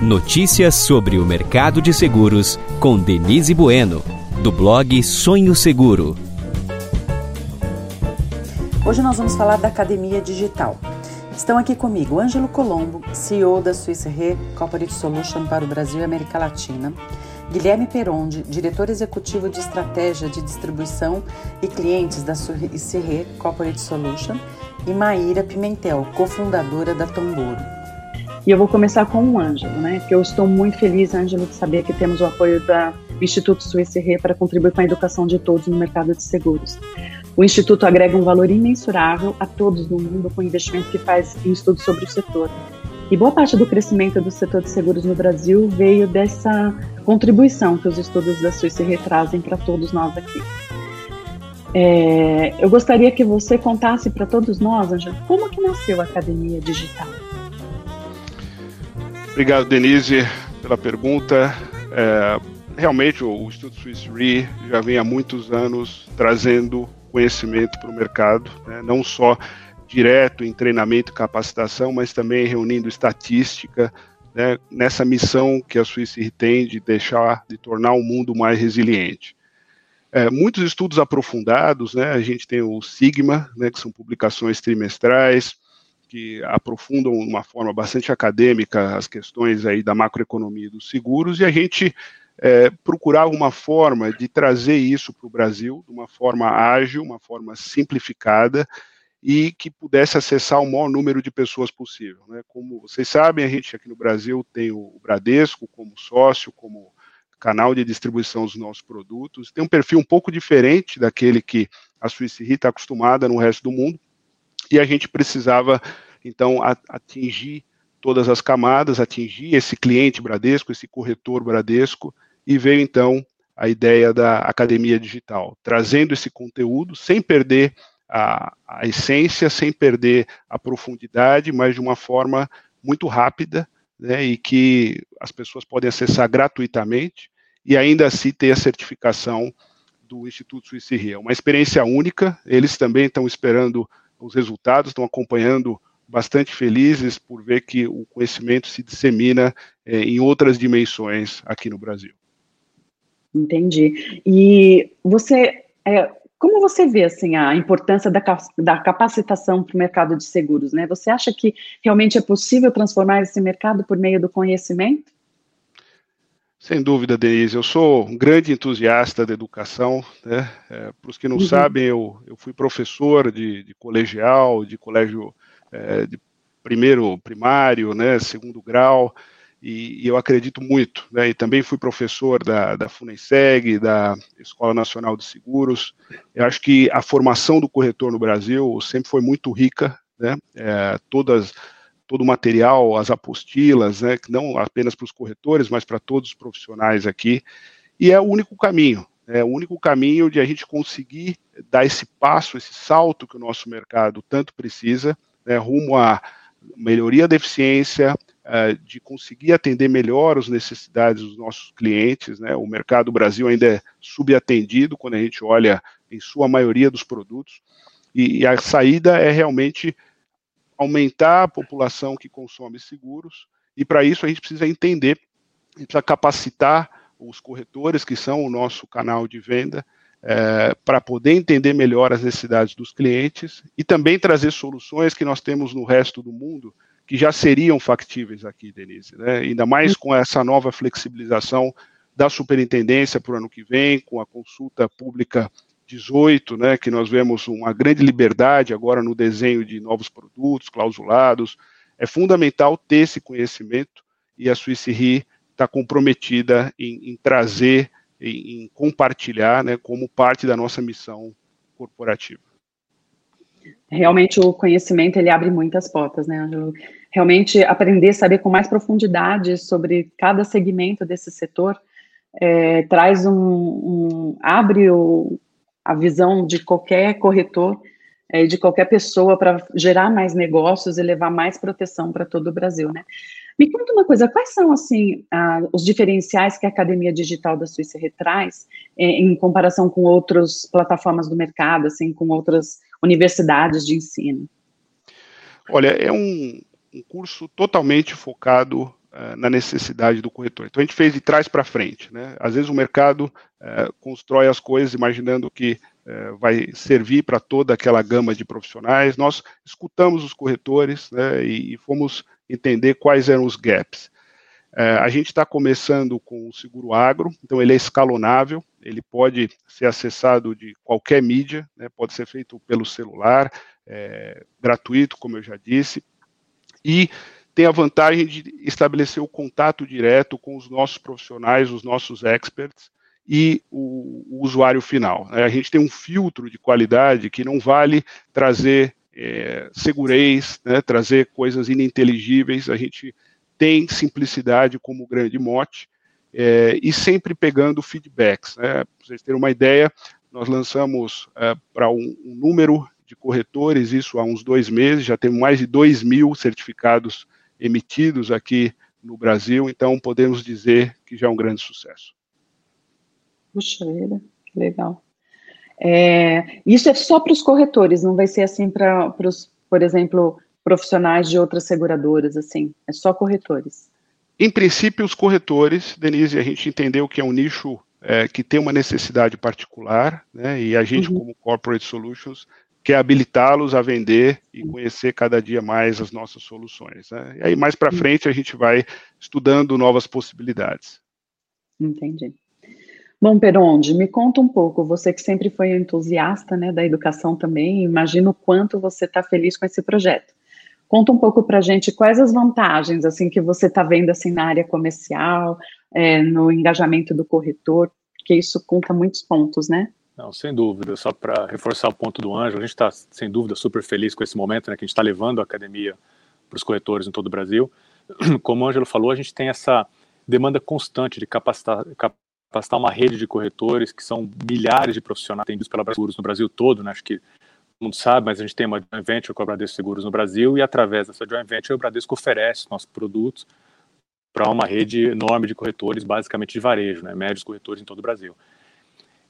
Notícias sobre o mercado de seguros com Denise Bueno, do blog Sonho Seguro. Hoje nós vamos falar da Academia Digital. Estão aqui comigo Ângelo Colombo, CEO da Swiss Re Corporate Solution para o Brasil e América Latina, Guilherme Perondi, diretor executivo de estratégia de distribuição e clientes da Swiss Re Corporate Solution, e Maíra Pimentel, cofundadora da Tomboro. E eu vou começar com o Ângelo, né? Que eu estou muito feliz, Ângelo, de saber que temos o apoio do Instituto Suíça Re para contribuir com a educação de todos no mercado de seguros. O Instituto agrega um valor imensurável a todos no mundo com o investimento que faz em estudos sobre o setor. E boa parte do crescimento do setor de seguros no Brasil veio dessa contribuição que os estudos da Suíça trazem para todos nós aqui. É, eu gostaria que você contasse para todos nós, Ângelo, como que nasceu a Academia Digital. Obrigado, Denise, pela pergunta. É, realmente, o, Instituto Swiss Re já vem há muitos anos trazendo conhecimento para o mercado, né? não só direto em treinamento e capacitação, mas também reunindo estatística né? nessa missão que a Re tem de deixar, de tornar o mundo mais resiliente. É, muitos estudos aprofundados, né? a gente tem o Sigma, né? que são publicações trimestrais, que aprofundam de uma forma bastante acadêmica as questões aí da macroeconomia dos seguros, e a gente é, procurava uma forma de trazer isso para o Brasil de uma forma ágil, uma forma simplificada, e que pudesse acessar o maior número de pessoas possível. Né? Como vocês sabem, a gente aqui no Brasil tem o Bradesco como sócio, como canal de distribuição dos nossos produtos, tem um perfil um pouco diferente daquele que a Suíça está acostumada no resto do mundo, e a gente precisava, então, atingir todas as camadas, atingir esse cliente Bradesco, esse corretor Bradesco, e veio, então, a ideia da academia digital, trazendo esse conteúdo sem perder a, a essência, sem perder a profundidade, mas de uma forma muito rápida, né, e que as pessoas podem acessar gratuitamente e ainda assim ter a certificação do Instituto Suíça. É uma experiência única, eles também estão esperando os resultados, estão acompanhando bastante felizes por ver que o conhecimento se dissemina é, em outras dimensões aqui no Brasil. Entendi. E você, é, como você vê assim a importância da, da capacitação para o mercado de seguros? Né? Você acha que realmente é possível transformar esse mercado por meio do conhecimento? Sem dúvida, Denise. Eu sou um grande entusiasta da educação. Né? É, Para os que não uhum. sabem, eu, eu fui professor de, de colegial, de colégio é, de primeiro primário, né, segundo grau, e, e eu acredito muito. Né? E também fui professor da, da FUNESEG, da Escola Nacional de Seguros. Eu acho que a formação do corretor no Brasil sempre foi muito rica. Né? É, todas todo o material, as apostilas, né, não apenas para os corretores, mas para todos os profissionais aqui, e é o único caminho, é o único caminho de a gente conseguir dar esse passo, esse salto que o nosso mercado tanto precisa, né, rumo à melhoria da eficiência, uh, de conseguir atender melhor as necessidades dos nossos clientes, né, o mercado Brasil ainda é subatendido quando a gente olha em sua maioria dos produtos, e a saída é realmente aumentar a população que consome seguros, e para isso a gente precisa entender, a gente precisa capacitar os corretores, que são o nosso canal de venda, é, para poder entender melhor as necessidades dos clientes e também trazer soluções que nós temos no resto do mundo que já seriam factíveis aqui, Denise. Né? Ainda mais com essa nova flexibilização da superintendência para o ano que vem, com a consulta pública 18, né, que nós vemos uma grande liberdade agora no desenho de novos produtos, clausulados. É fundamental ter esse conhecimento e a Re está comprometida em, em trazer, em, em, compartilhar, né, como parte da nossa missão corporativa. Realmente o conhecimento ele abre muitas portas, né? Realmente aprender, saber com mais profundidade sobre cada segmento desse setor é, traz um, um abre o, a visão de qualquer corretor e é, de qualquer pessoa para gerar mais negócios e levar mais proteção para todo o Brasil, né? Me conta uma coisa, quais são, assim, os diferenciais que a Academia Digital da Suíça retraz é, em comparação com outras plataformas do mercado, assim, com outras universidades de ensino? Olha, é um, um curso totalmente focado uh, na necessidade do corretor. Então a gente fez de trás para frente. Né? Às vezes o mercado uh, constrói as coisas imaginando que uh, vai servir para toda aquela gama de profissionais. Nós escutamos os corretores né, e, e, fomos entender quais eram os gaps. a gente está começando com o seguro agro, então ele é escalonável, ele pode ser acessado de qualquer mídia, né, pode ser feito pelo celular, é, gratuito, como eu já disse, e tem a vantagem de estabelecer o contato direto com os nossos profissionais, os nossos experts e o, o usuário final. Né? A gente tem um filtro de qualidade que não vale trazer é, segurez, né, trazer coisas ininteligíveis, a gente tem simplicidade como grande mote é, e sempre pegando feedbacks. Né? Para vocês terem uma ideia, nós lançamos é, para um, um, número de corretores, isso há uns dois meses, já temos mais de 2 mil certificados emitidos aqui no Brasil, então podemos dizer que já é um grande sucesso. Puxa vida, que legal. É, isso é só para os corretores, não vai ser assim para os, por exemplo, profissionais de outras seguradoras, assim, é só corretores. Em princípio, os corretores, Denise, a gente entendeu que é um nicho é, que tem uma necessidade particular, né, e a gente, uhum. como Corporate Solutions, quer habilitá-los a vender e conhecer cada dia mais as nossas soluções. Né? E aí, mais para frente, a gente vai estudando novas possibilidades. Entendi. Bom, Peronde, me conta um pouco, você que sempre foi entusiasta né, da educação também, imagino o quanto você está feliz com esse projeto. Conta um pouco para a gente quais as vantagens assim que você está vendo assim na área comercial, é, no engajamento do corretor, porque isso conta muitos pontos, né? Não, sem dúvida. Só para reforçar o ponto do Anjo, a gente está, sem dúvida, super feliz com esse momento, né, que a gente está levando a academia para os corretores em todo o Brasil. Como o Ângelo falou, a gente tem essa demanda constante de capacitar, capacitar uma rede de corretores, que são milhares de profissionais atendidos pela Bradesco Seguros no Brasil todo, né, acho que todo mundo sabe, mas a gente tem uma joint venture com a Bradesco Seguros no Brasil e através dessa joint venture o Bradesco oferece nossos produtos para uma rede enorme de corretores, basicamente de varejo, né, médios corretores em todo o Brasil.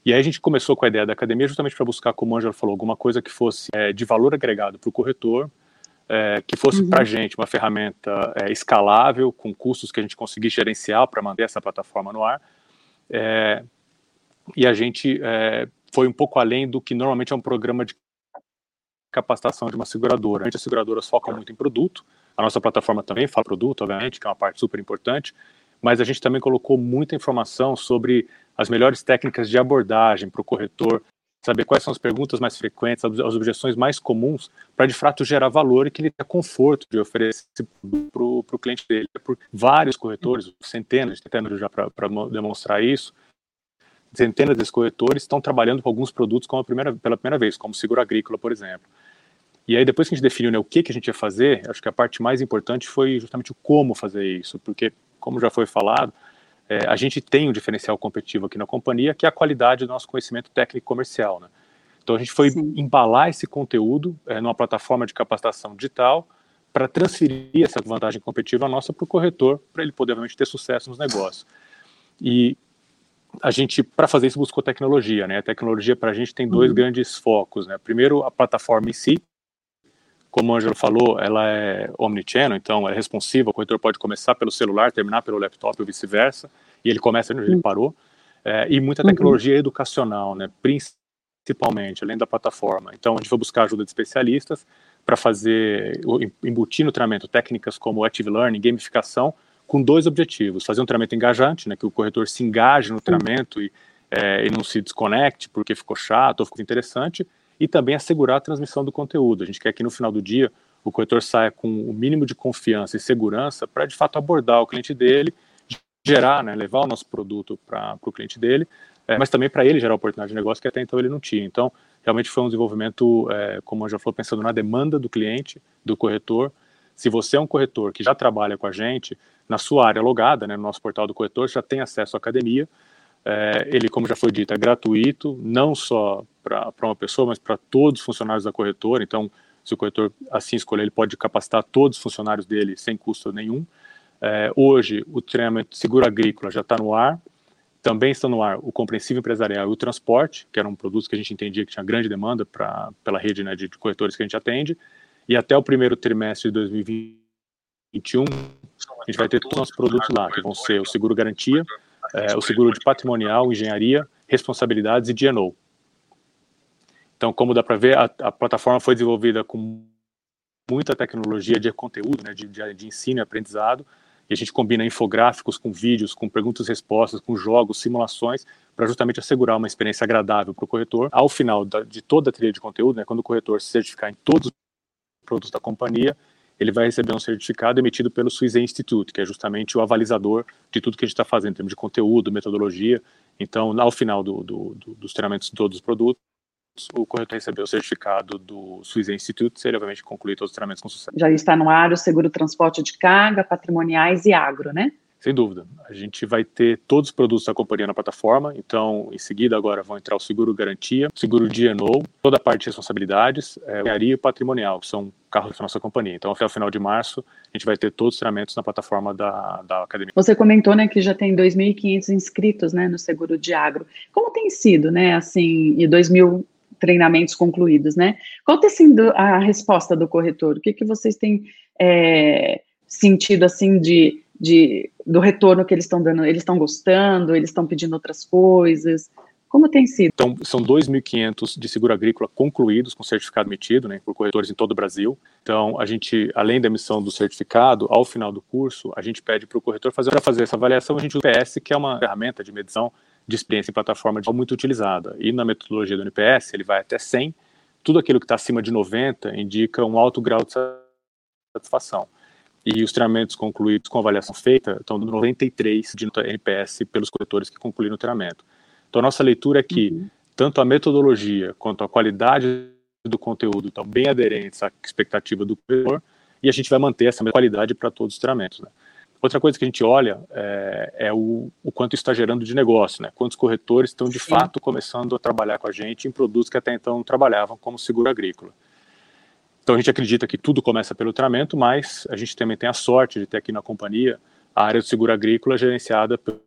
E aí a gente começou com a ideia da academia justamente para buscar, como o Angela falou, alguma coisa que fosse é, de valor agregado para o corretor, é, que fosse uhum. para a gente uma ferramenta é, escalável, com custos que a gente conseguisse gerenciar para manter essa plataforma no ar. É, e a gente é, foi um pouco além do que normalmente é um programa de capacitação de uma seguradora. A gente, as seguradoras focam muito em produto, a nossa plataforma também fala produto, obviamente, que é uma parte super importante, mas a gente também colocou muita informação sobre as melhores técnicas de abordagem para o corretor, saber quais são as perguntas mais frequentes, as objeções mais comuns, para de fato gerar valor e que ele tenha conforto de oferecer para o cliente dele. Por vários corretores, centenas, centenas já para demonstrar isso, centenas desses corretores estão trabalhando com alguns produtos como primeira, pela primeira vez, como seguro agrícola, por exemplo. E aí, depois que a gente definiu né, o que, que a gente ia fazer, acho que a parte mais importante foi justamente o como fazer isso, porque como já foi falado, é, a gente tem um diferencial competitivo aqui na companhia, que é a qualidade do nosso conhecimento técnico comercial. Né? Então a gente foi Sim. embalar esse conteúdo é, numa plataforma de capacitação digital para transferir essa vantagem competitiva nossa para o corretor, para ele poder realmente ter sucesso nos negócios. E a gente, para fazer isso, buscou tecnologia. Né? A tecnologia para a gente tem dois uhum. grandes focos. Né? Primeiro, a plataforma em si, como o Ângelo falou, ela é omnichannel, então é responsiva, o corretor pode começar pelo celular, terminar pelo laptop ou vice-versa, e ele começa onde ele parou. É, e muita uhum. tecnologia uhum. educacional, né, principalmente, além da plataforma. Então, a gente vai buscar ajuda de especialistas para fazer, embutir no treinamento técnicas como Active Learning, gamificação, com dois objetivos. Fazer um treinamento engajante, né, que o corretor se engaje no treinamento e, é, e não se desconecte porque ficou chato ou ficou interessante, e também assegurar a transmissão do conteúdo. A gente quer que no final do dia o corretor saia com o mínimo de confiança e segurança para de fato abordar o cliente dele, gerar, né, levar o nosso produto para o cliente dele, é, mas também para ele gerar oportunidade de negócio que até então ele não tinha. Então, realmente foi um desenvolvimento, é, como eu já falou, pensando na demanda do cliente, do corretor. Se você é um corretor que já trabalha com a gente, na sua área logada, né, no nosso portal do corretor, já tem acesso à academia, é, ele, como já foi dito, é gratuito, não só para uma pessoa, mas para todos os funcionários da corretora. Então, se o corretor assim escolher, ele pode capacitar todos os funcionários dele sem custo nenhum. É, hoje, o treinamento seguro agrícola já está no ar. Também está no ar o compreensível empresarial e o transporte, que eram produtos que a gente entendia que tinha grande demanda pra, pela rede né, de, de corretores que a gente atende. E até o primeiro trimestre de 2020 2021, a gente vai ter todos os nossos produtos lá, que vão ser o seguro garantia, é, o seguro de patrimonial, engenharia, responsabilidades e DNO. Então, como dá para ver, a, a, plataforma foi desenvolvida com muita tecnologia de conteúdo, né, de, de, de ensino e aprendizado, e a gente combina infográficos com vídeos, com perguntas e respostas, com jogos, simulações, para justamente assegurar uma experiência agradável para o corretor. Ao final da, de toda a trilha de conteúdo, né, quando o corretor se certificar em todos os produtos da companhia, ele vai receber um certificado emitido pelo Swiss Institute, que é justamente o avalizador de tudo que a gente está fazendo em termos de conteúdo, metodologia. Então, ao final do, do, do, dos treinamentos de todos os produtos, o corretor recebeu o certificado do Swiss Institute, se ele obviamente concluir todos os treinamentos com sucesso. Já está no ar o seguro transporte de carga, patrimoniais e agro, né? Sem dúvida. A gente vai ter todos os produtos da companhia na plataforma, então, em seguida, agora vão entrar o seguro garantia, seguro DNO, toda a parte de responsabilidades, é, e patrimonial, que são carros da nossa companhia. Então, até o final de março, a gente vai ter todos os treinamentos na plataforma da, da academia. Você comentou, né, que já tem 2.500 inscritos, né, no seguro de agro. Como tem sido, né, assim, e 2.000 treinamentos concluídos, né? Qual tem sido a resposta do corretor? O que, que vocês têm é, sentido, assim, de, de, do retorno que eles estão dando? Eles estão gostando? Eles estão pedindo outras coisas? Como tem sido? Então, são 2.500 de seguro agrícola concluídos com certificado emitido, né, por corretores em todo o Brasil. Então, a gente, além da emissão do certificado, ao final do curso, a gente pede para o corretor fazer, fazer essa avaliação, a gente usa o PS, que é uma ferramenta de medição de experiência em plataforma muito utilizada. E na metodologia do NPS, ele vai até 100. Tudo aquilo que está acima de 90 indica um alto grau de satisfação. E os treinamentos concluídos com avaliação feita estão no 93 de NPS pelos corretores que concluíram o treinamento. Então, a nossa leitura é que uhum. tanto a metodologia quanto a qualidade do conteúdo estão bem aderentes à expectativa do corretor e a gente vai manter essa qualidade para todos os treinamentos. Né? Outra coisa que a gente olha é, é o, o, quanto está gerando de negócio, né? Quantos corretores estão de Sim. fato começando a trabalhar com a gente em produtos que até então não trabalhavam, como seguro agrícola. Então a gente acredita que tudo começa pelo treinamento, mas a gente também tem a sorte de ter aqui na companhia a área do seguro agrícola gerenciada pelo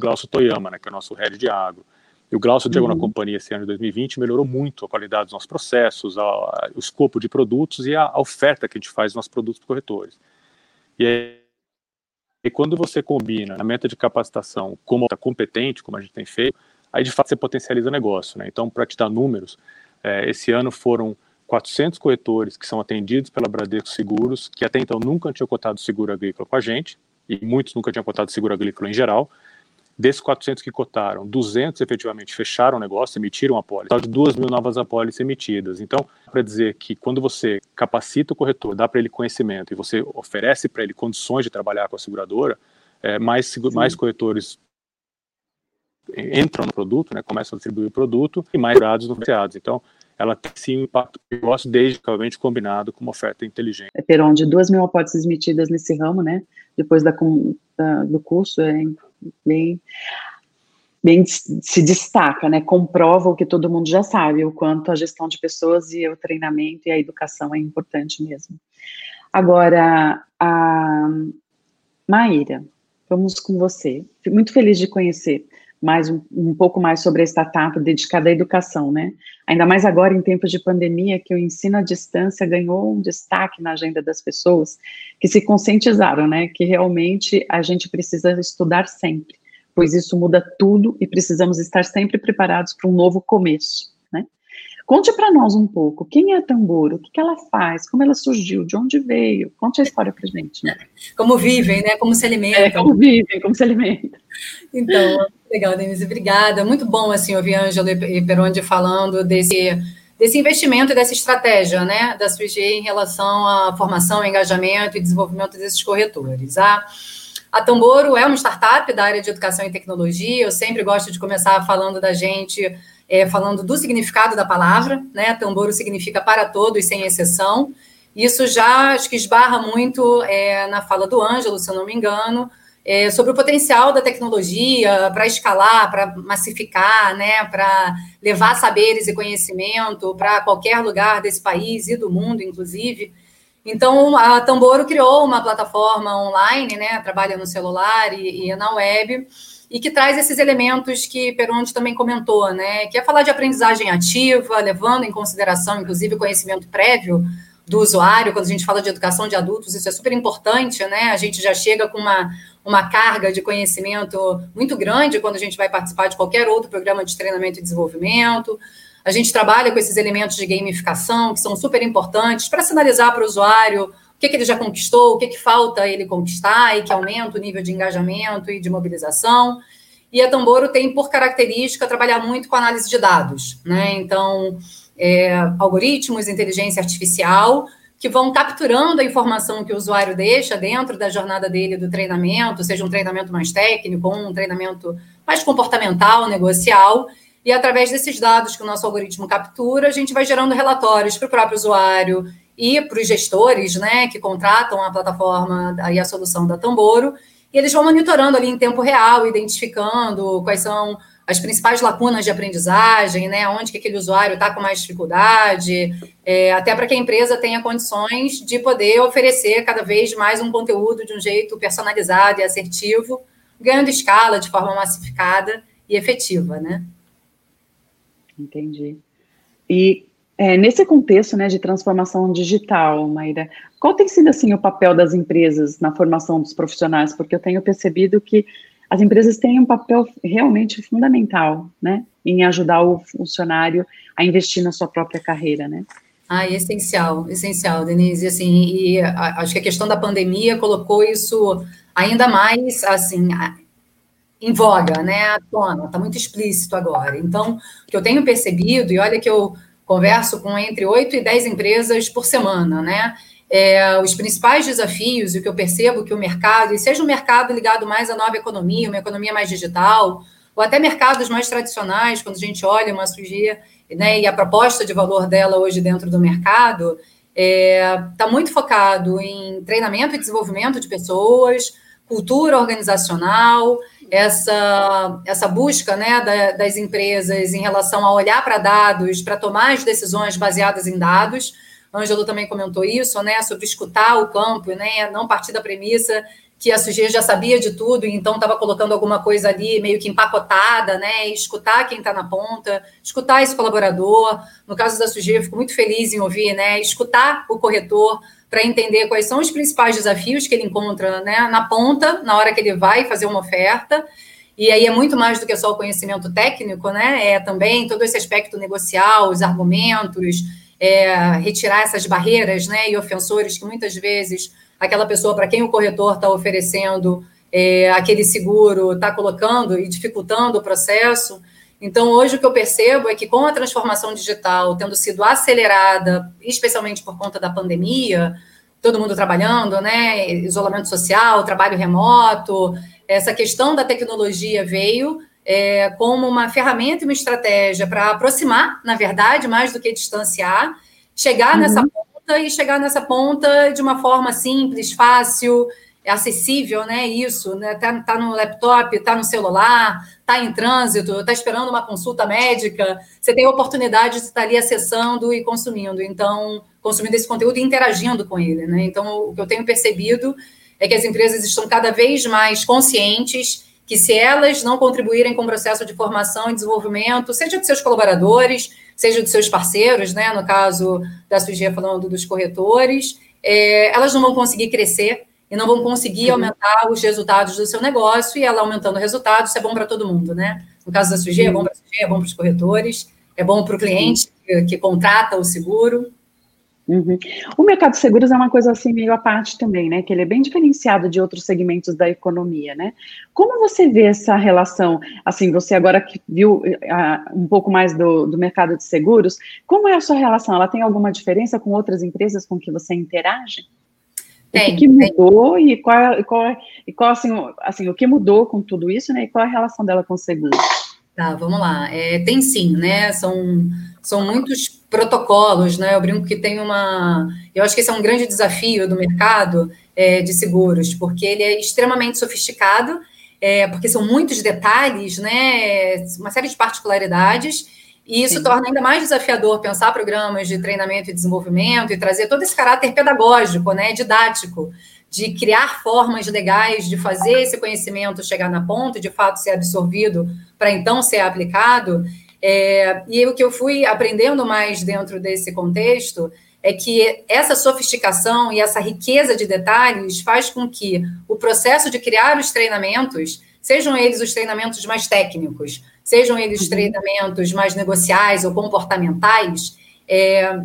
Glaucio Toyama, né, que é o nosso head de agro. E o Glaucio chegou uhum. na companhia esse ano de 2020 melhorou muito a qualidade dos nossos processos, a, a, o escopo de produtos e a, a oferta que a gente faz dos nossos produtos para corretores. E aí, e quando você combina a meta de capacitação como tá competente, como a gente tem feito, aí de fato você potencializa o negócio. Né? Então, para te dar números, é, esse ano foram 400 corretores que são atendidos pela Bradesco Seguros, que até então nunca tinham cotado seguro agrícola com a gente, e muitos nunca tinham cotado seguro agrícola em geral. Desses 400 que cotaram, 200 efetivamente fecharam o negócio, emitiram a apólice. de 2 mil novas apólices emitidas. Então, para dizer que quando você capacita o corretor, dá para ele conhecimento e você oferece para ele condições de trabalhar com a seguradora, é, mais, mais corretores entram no produto, né, começam a distribuir o produto e mais dados no financiados. Então, ela tem sim um impacto no negócio, desde obviamente combinado com uma oferta inteligente. É, Peron, de duas mil apólices emitidas nesse ramo, né, depois da, da, do curso, é bem, bem se destaca, né? Comprova o que todo mundo já sabe, o quanto a gestão de pessoas e o treinamento e a educação é importante mesmo. Agora, a Maíra, vamos com você. Fico muito feliz de conhecer mais um, um, pouco mais sobre a startup dedicada à educação, né? Ainda mais agora em tempos de pandemia, que o ensino à distância ganhou um destaque na agenda das pessoas, que se conscientizaram, né? Que realmente a gente precisa estudar sempre, pois isso muda tudo e precisamos estar sempre preparados para um novo começo? Conte para nós um pouco, quem é a Tamboro, o que, que ela faz, como ela surgiu, de onde veio, conte a história para gente. Né? Como vivem, né? Como se alimentam. É, como vivem, como se alimentam. Então, legal, Denise, obrigada. Muito bom, assim, ouvir Ângelo e Peronde falando desse, desse investimento e dessa estratégia, né, da SUG em relação à formação, engajamento e desenvolvimento desses corretores. A, a Tamboro é uma startup da área de educação e tecnologia. Eu sempre gosto de começar falando da gente, é, falando do significado da palavra, né? Tamboro significa para todos, sem exceção. Isso já acho que esbarra muito é, na fala do Ângelo, se eu não me engano, é, sobre o potencial da tecnologia para escalar, para massificar, né, para levar saberes e conhecimento para qualquer lugar desse país e do mundo, inclusive. Então, a Tamboro criou uma plataforma online, né, trabalha no celular e, e na web, e que traz esses elementos que Peronte também comentou, né, que é falar de aprendizagem ativa, levando em consideração, inclusive, o conhecimento prévio do usuário, quando a gente fala de educação de adultos, isso é super importante, né? A gente já chega com uma, uma carga de conhecimento muito grande quando a gente vai participar de qualquer outro programa de treinamento e desenvolvimento. A gente trabalha com esses elementos de gamificação, que são super importantes, para sinalizar para o usuário que, que ele já conquistou, o que, que falta ele conquistar e que aumenta o nível de engajamento e de mobilização. E a Tamboro tem por característica trabalhar muito com análise de dados, né? Então, é, algoritmos, inteligência artificial, que vão capturando a informação que o usuário deixa dentro da jornada dele do treinamento, seja um treinamento mais técnico ou um treinamento mais comportamental, negocial, e através desses dados que o nosso algoritmo captura, a gente vai gerando relatórios para o próprio usuário e para os gestores, né, que contratam a plataforma e a solução da Tamboro, e eles vão monitorando ali em tempo real, identificando quais são as principais lacunas de aprendizagem, né, onde que aquele usuário está com mais dificuldade, é, até para que a empresa tenha condições de poder oferecer cada vez mais um conteúdo de um jeito personalizado e assertivo, ganhando escala de forma massificada e efetiva, né? Entendi. E é, nesse contexto né, de transformação digital, Maíra, qual tem sido assim o papel das empresas na formação dos profissionais? Porque eu tenho percebido que as empresas têm um papel realmente fundamental, né, em ajudar o funcionário a investir na sua própria carreira, né? Ah, essencial, essencial, Denise. Assim, e acho que a questão da pandemia colocou isso ainda mais assim em voga, né? À tona, está muito explícito agora. Então, o que eu tenho percebido, e olha que eu converso com entre 8 e 10 empresas por semana, né? É, os principais desafios, e o que eu percebo que o mercado, e seja um mercado ligado mais à nova economia, uma economia mais digital, ou até mercados mais tradicionais, quando a gente olha uma sujeira, né, e a proposta de valor dela hoje dentro do mercado, está é, tá muito focado em treinamento e desenvolvimento de pessoas, cultura organizacional, essa, essa busca né, da, das empresas em relação a olhar para dados, para tomar as decisões baseadas em dados. Ângelo também comentou isso, né, sobre escutar o campo, né, não partir da premissa que a sujeira já sabia de tudo então estava colocando alguma coisa ali meio que empacotada, né? Escutar quem está na ponta, escutar esse colaborador. No caso da sujeira, fico muito feliz em ouvir, né? Escutar o corretor, para entender quais são os principais desafios que ele encontra né, na ponta, na hora que ele vai fazer uma oferta. E aí é muito mais do que só o conhecimento técnico, né? É também todo esse aspecto negocial, os argumentos, é, retirar essas barreiras né, e ofensores que muitas vezes aquela pessoa para quem o corretor está oferecendo é, aquele seguro está colocando e dificultando o processo. Então, hoje o que eu percebo é que com a transformação digital tendo sido acelerada, especialmente por conta da pandemia, todo mundo trabalhando, né? Isolamento social, trabalho remoto, essa questão da tecnologia veio é, como uma ferramenta e uma estratégia para aproximar, na verdade, mais do que distanciar, chegar uhum. nessa ponta e chegar nessa ponta de uma forma simples, fácil, é acessível, né? Isso, né? Tá, tá no laptop, tá no celular, tá em trânsito, tá esperando uma consulta médica, você tem a oportunidade de estar ali acessando e consumindo. Então, consumindo esse conteúdo e interagindo com ele, né? Então, o que eu tenho percebido é que as empresas estão cada vez mais conscientes que se elas não contribuírem com o processo de formação e desenvolvimento, seja de seus colaboradores, seja de seus parceiros, né? No caso da Sugia falando dos corretores, é, elas não vão conseguir crescer e não vão conseguir uhum. aumentar os resultados do seu negócio, e ela aumentando o resultado, isso é bom para todo mundo, né? No caso da SUG, é bom para a SUG, é bom para os corretores, é bom para o cliente que, que, contrata o seguro. Uhum. O mercado de seguros é uma coisa assim meio à parte também, né? Que ele é bem diferenciado de outros segmentos da economia, né? Como você vê essa relação? Assim, você agora que viu uh, um pouco mais do, do mercado de seguros, como é a sua relação? Ela tem alguma diferença com outras empresas com que você interage? Tem, o que mudou tem. e qual, e qual, e qual assim, assim, o que mudou com tudo isso, né? E qual a relação dela com o seguro? Tá, vamos lá. É, tem sim, né? São, são muitos protocolos, né? Eu brinco que tem uma. Eu acho que esse é um grande desafio do mercado é, de seguros, porque ele é extremamente sofisticado, é, porque são muitos detalhes, né? Uma série de particularidades e isso Sim. torna ainda mais desafiador pensar programas de treinamento e desenvolvimento e trazer todo esse caráter pedagógico, né, didático, de criar formas legais de fazer esse conhecimento chegar na ponta de fato ser absorvido para então ser aplicado. É, e o que eu fui aprendendo mais dentro desse contexto é que essa sofisticação e essa riqueza de detalhes faz com que o processo de criar os treinamentos, sejam eles os treinamentos mais técnicos, sejam eles uhum. treinamentos mais negociais ou comportamentais, é,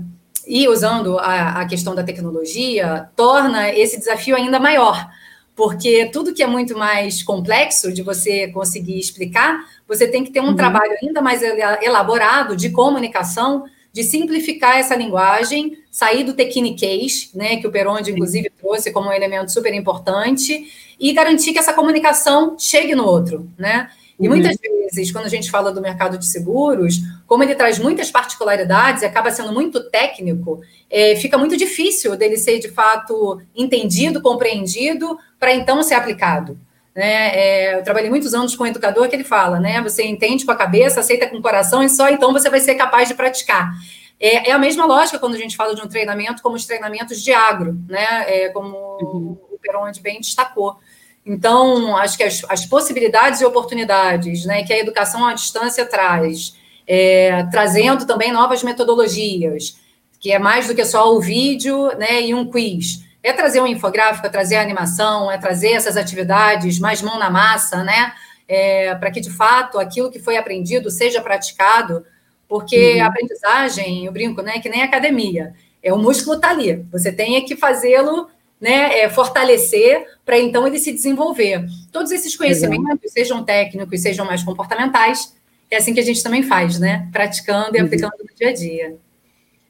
e usando a, a questão da tecnologia, torna esse desafio ainda maior porque tudo que é muito mais complexo de você conseguir explicar, você tem que ter um uhum. trabalho ainda mais elaborado de comunicação, de simplificar essa linguagem, sair do techniquez, né, que o Peronde, inclusive, trouxe como um elemento super importante, e garantir que essa comunicação chegue no outro, né? E uhum. muitas vezes, quando a gente fala do mercado de seguros, como ele traz muitas particularidades e acaba sendo muito técnico, é, fica muito difícil dele ser de fato entendido, compreendido, para então ser aplicado. Né? É, eu trabalhei muitos anos com um educador que ele fala, né? Você entende com a cabeça, aceita com o coração e só então você vai ser capaz de praticar. É, é a mesma lógica quando a gente fala de um treinamento como os treinamentos de agro, né? É, como uhum. o Peronde bem destacou. Então, acho que as, as, possibilidades e oportunidades né, que a educação à distância traz, é, trazendo também novas metodologias, que é mais do que só o vídeo né, e um quiz. É trazer um infográfico, é trazer a animação, é trazer essas atividades mais mão na massa, né? É, para que, de fato, aquilo que foi aprendido seja praticado, porque uhum. a aprendizagem, eu brinco, né, que nem academia, é o músculo está ali, você tem que fazê-lo né, é, fortalecer para então ele se desenvolver. Todos esses conhecimentos, Exato. sejam técnicos, sejam mais comportamentais, é assim que a gente também faz, né? Praticando e uhum. aplicando no dia a dia.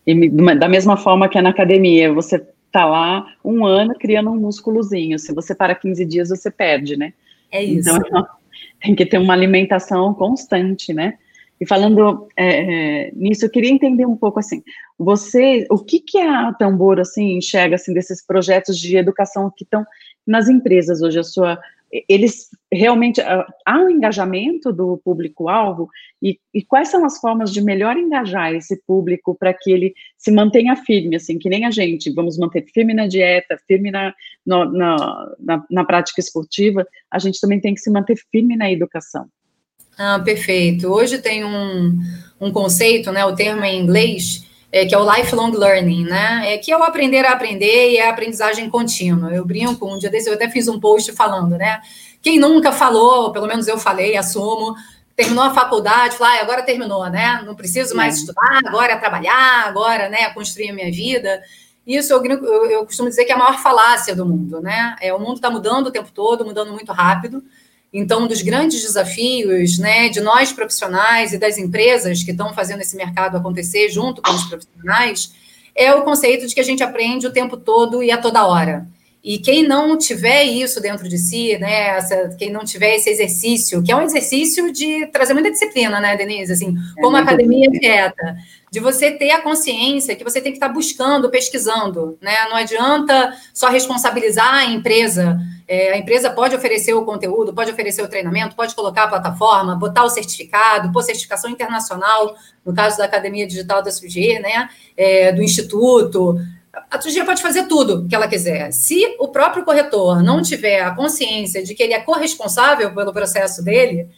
E da mesma forma que é na academia, você tá lá um ano criando um músculozinho. Se você para 15 dias, você perde, né? É isso. Então, tem que ter uma alimentação constante, né? E falando é, é, nisso, eu queria entender um pouco assim, você, o que que a Tambor assim enxerga assim desses projetos de educação que estão nas empresas hoje? A sua, eles realmente há um engajamento do público-alvo e, e, quais são as formas de melhor engajar esse público para que ele se mantenha firme, assim, que nem a gente, vamos manter firme na dieta, firme na, no, na, na, na prática esportiva, a gente também tem que se manter firme na educação. Ah, perfeito. Hoje tem um, um conceito, né, o termo em inglês, é, que é o lifelong learning, né? É que é o aprender a aprender e é a aprendizagem contínua. Eu brinco, um dia desse eu até fiz um post falando, né? Quem nunca falou, pelo menos eu falei, assumo, terminou a faculdade, falou, ah, agora terminou, né? Não preciso mais é. estudar, agora é trabalhar, agora, né, construir a minha vida. Isso eu, eu, eu costumo dizer que é a maior falácia do mundo, né? É, o mundo está mudando o tempo todo, mudando muito rápido. Então, um dos grandes desafios né, de nós profissionais e das empresas que estão fazendo esse mercado acontecer junto com os profissionais é o conceito de que a gente aprende o tempo todo e a toda hora. E quem não tiver isso dentro de si, né, essa, quem não tiver esse exercício, que é um exercício de trazer muita disciplina, né, Denise? Assim, é como a academia dieta, de você ter a consciência que você tem que estar buscando, pesquisando, né? Não adianta só responsabilizar a empresa é, a empresa pode oferecer o conteúdo, pode oferecer o treinamento, pode colocar a plataforma, botar o certificado, pôr certificação internacional, no caso da Academia Digital da SUGE, né, é, do Instituto. A SUGE pode fazer tudo que ela quiser. Se o próprio corretor não tiver a consciência de que ele é corresponsável pelo processo dele,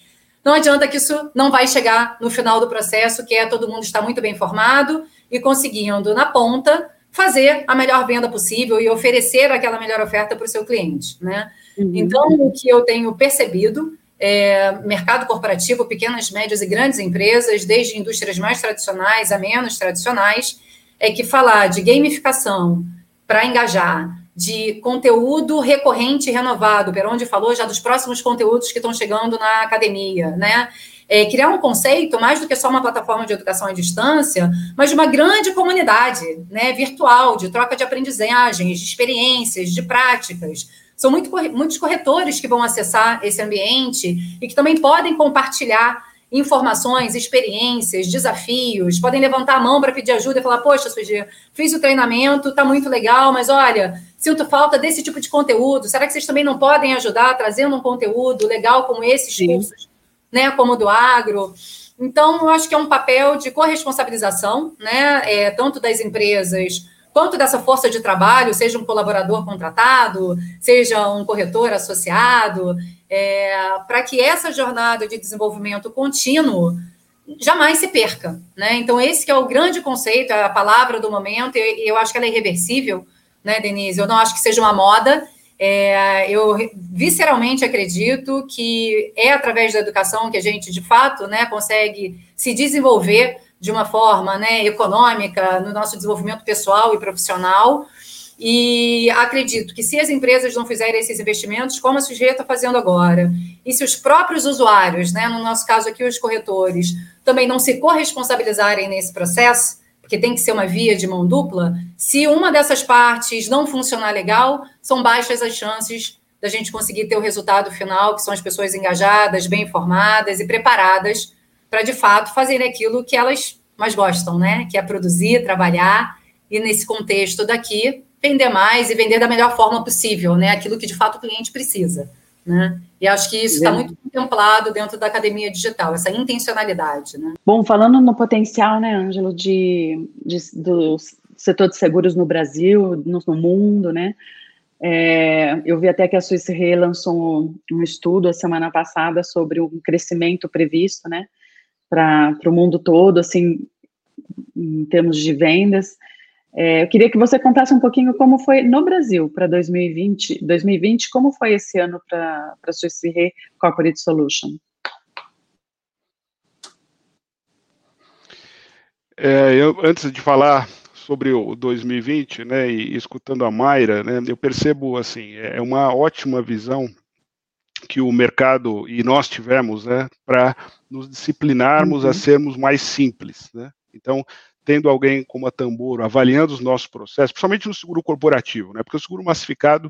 não adianta que isso não vai chegar no final do processo, que é todo mundo estar muito bem informado e conseguindo, na ponta, fazer a melhor venda possível e oferecer aquela melhor oferta para o seu cliente, né? Uhum. Então, o que eu tenho percebido é mercado corporativo, pequenas, médias e grandes empresas, desde indústrias mais tradicionais a menos tradicionais, é que falar de gamificação para engajar, de conteúdo recorrente e renovado, onde falou já dos próximos conteúdos que estão chegando na academia, né? É, criar um conceito mais do que só uma plataforma de educação à distância, mas de uma grande comunidade né, virtual, de troca de aprendizagens, de experiências, de práticas. São muito, muitos corretores que vão acessar esse ambiente e que também podem compartilhar informações, experiências, desafios, podem levantar a mão para pedir ajuda e falar: Poxa, Suji, fiz o treinamento, está muito legal, mas olha, sinto falta desse tipo de conteúdo. Será que vocês também não podem ajudar trazendo um conteúdo legal como esses Sim. cursos né, como do agro. Então, eu acho que é um papel de corresponsabilização, né, é, tanto das empresas quanto dessa força de trabalho, seja um colaborador contratado, seja um corretor associado, é, para que essa jornada de desenvolvimento contínuo jamais se perca, né? Então esse que é o grande conceito, a palavra do momento, e eu acho que ela é irreversível, né, Denise? Eu não acho que seja uma moda. É, eu visceralmente acredito que é através da educação que a gente, de fato, né, consegue se desenvolver de uma forma né, econômica no nosso desenvolvimento pessoal e profissional. E acredito que se as empresas não fizerem esses investimentos, como a sujeita está fazendo agora, e se os próprios usuários, né, no nosso caso aqui os corretores, também não se corresponsabilizarem nesse processo, porque tem que ser uma via de mão dupla, se uma dessas partes não funcionar legal, são baixas as chances da gente conseguir ter o resultado final, que são as pessoas engajadas, bem informadas e preparadas para, de fato, fazerem aquilo que elas mais gostam, né? Que é produzir, trabalhar, e nesse contexto daqui, vender mais e vender da melhor forma possível, né? Aquilo que de fato o cliente precisa, né? E acho que isso está muito contemplado dentro da academia digital, essa intencionalidade, né? Bom, falando no potencial, né, Ângelo, de, de, do setor de seguros no Brasil, no, no mundo, né? É, eu vi até que a Swiss Re lançou um, um, estudo a semana passada sobre o crescimento previsto, né, para o mundo todo, assim, em termos de vendas. É, eu queria que você contasse um pouquinho como foi no Brasil para 2020, 2020, como foi esse ano para a Re Corporate Solution? É, eu, antes de falar sobre o 2020, né, e escutando a Mayra, né, eu percebo assim, é uma ótima visão que o mercado e nós tivemos, né, para nos disciplinarmos uhum. a sermos mais simples, né? Então, tendo alguém como a Tamboro avaliando os nossos processos, principalmente no seguro corporativo, né? Porque o seguro massificado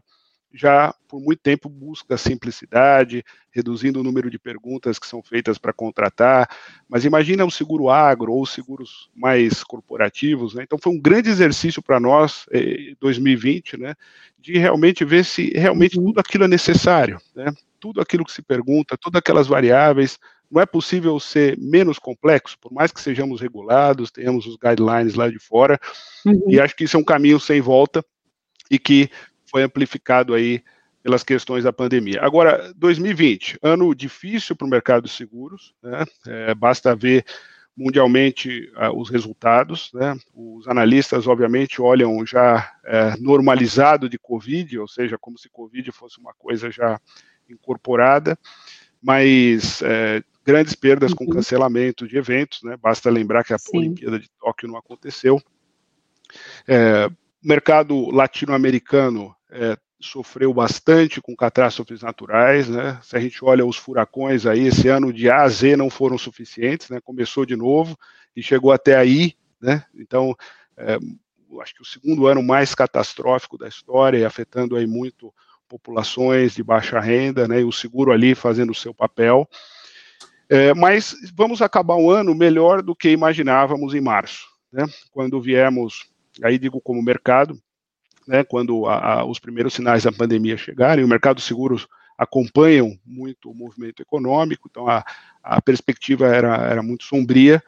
já por muito tempo busca simplicidade, reduzindo o número de perguntas que são feitas para contratar. Mas imagina o seguro agro ou seguros mais corporativos, né? Então foi um grande exercício para nós, eh, 2020, né? De realmente ver se realmente uhum. tudo aquilo é necessário, né? Tudo aquilo que se pergunta, todas aquelas variáveis, não é possível ser menos complexo, por mais que sejamos regulados, tenhamos os guidelines lá de fora, uhum. e acho que isso é um caminho sem volta e que foi amplificado aí pelas questões da pandemia. Agora, 2020, ano difícil para o mercado de seguros, né? é, basta ver mundialmente uh, os resultados, né? Os analistas, obviamente, olham já é, normalizado de Covid, ou seja, como se Covid fosse uma coisa já incorporada, mas é, grandes perdas uhum. com cancelamento de eventos, né? Basta lembrar que a Sim. Olimpíada de Tóquio não aconteceu. É, o mercado latino-americano é, sofreu bastante com catástrofes naturais, né? Se a gente olha os furacões aí, esse ano de A a Z não foram suficientes, né? Começou de novo e chegou até aí, né? Então, é, acho que o segundo ano mais catastrófico da história, afetando aí muito populações de baixa renda, né? E o seguro ali fazendo o seu papel. É, mas vamos acabar o ano melhor do que imaginávamos em março, né? Quando viemos, aí digo como mercado, né? Quando a, a, os primeiros sinais da pandemia chegarem, o mercado de seguros acompanham muito o movimento econômico, então a, a perspectiva era, era muito sombria,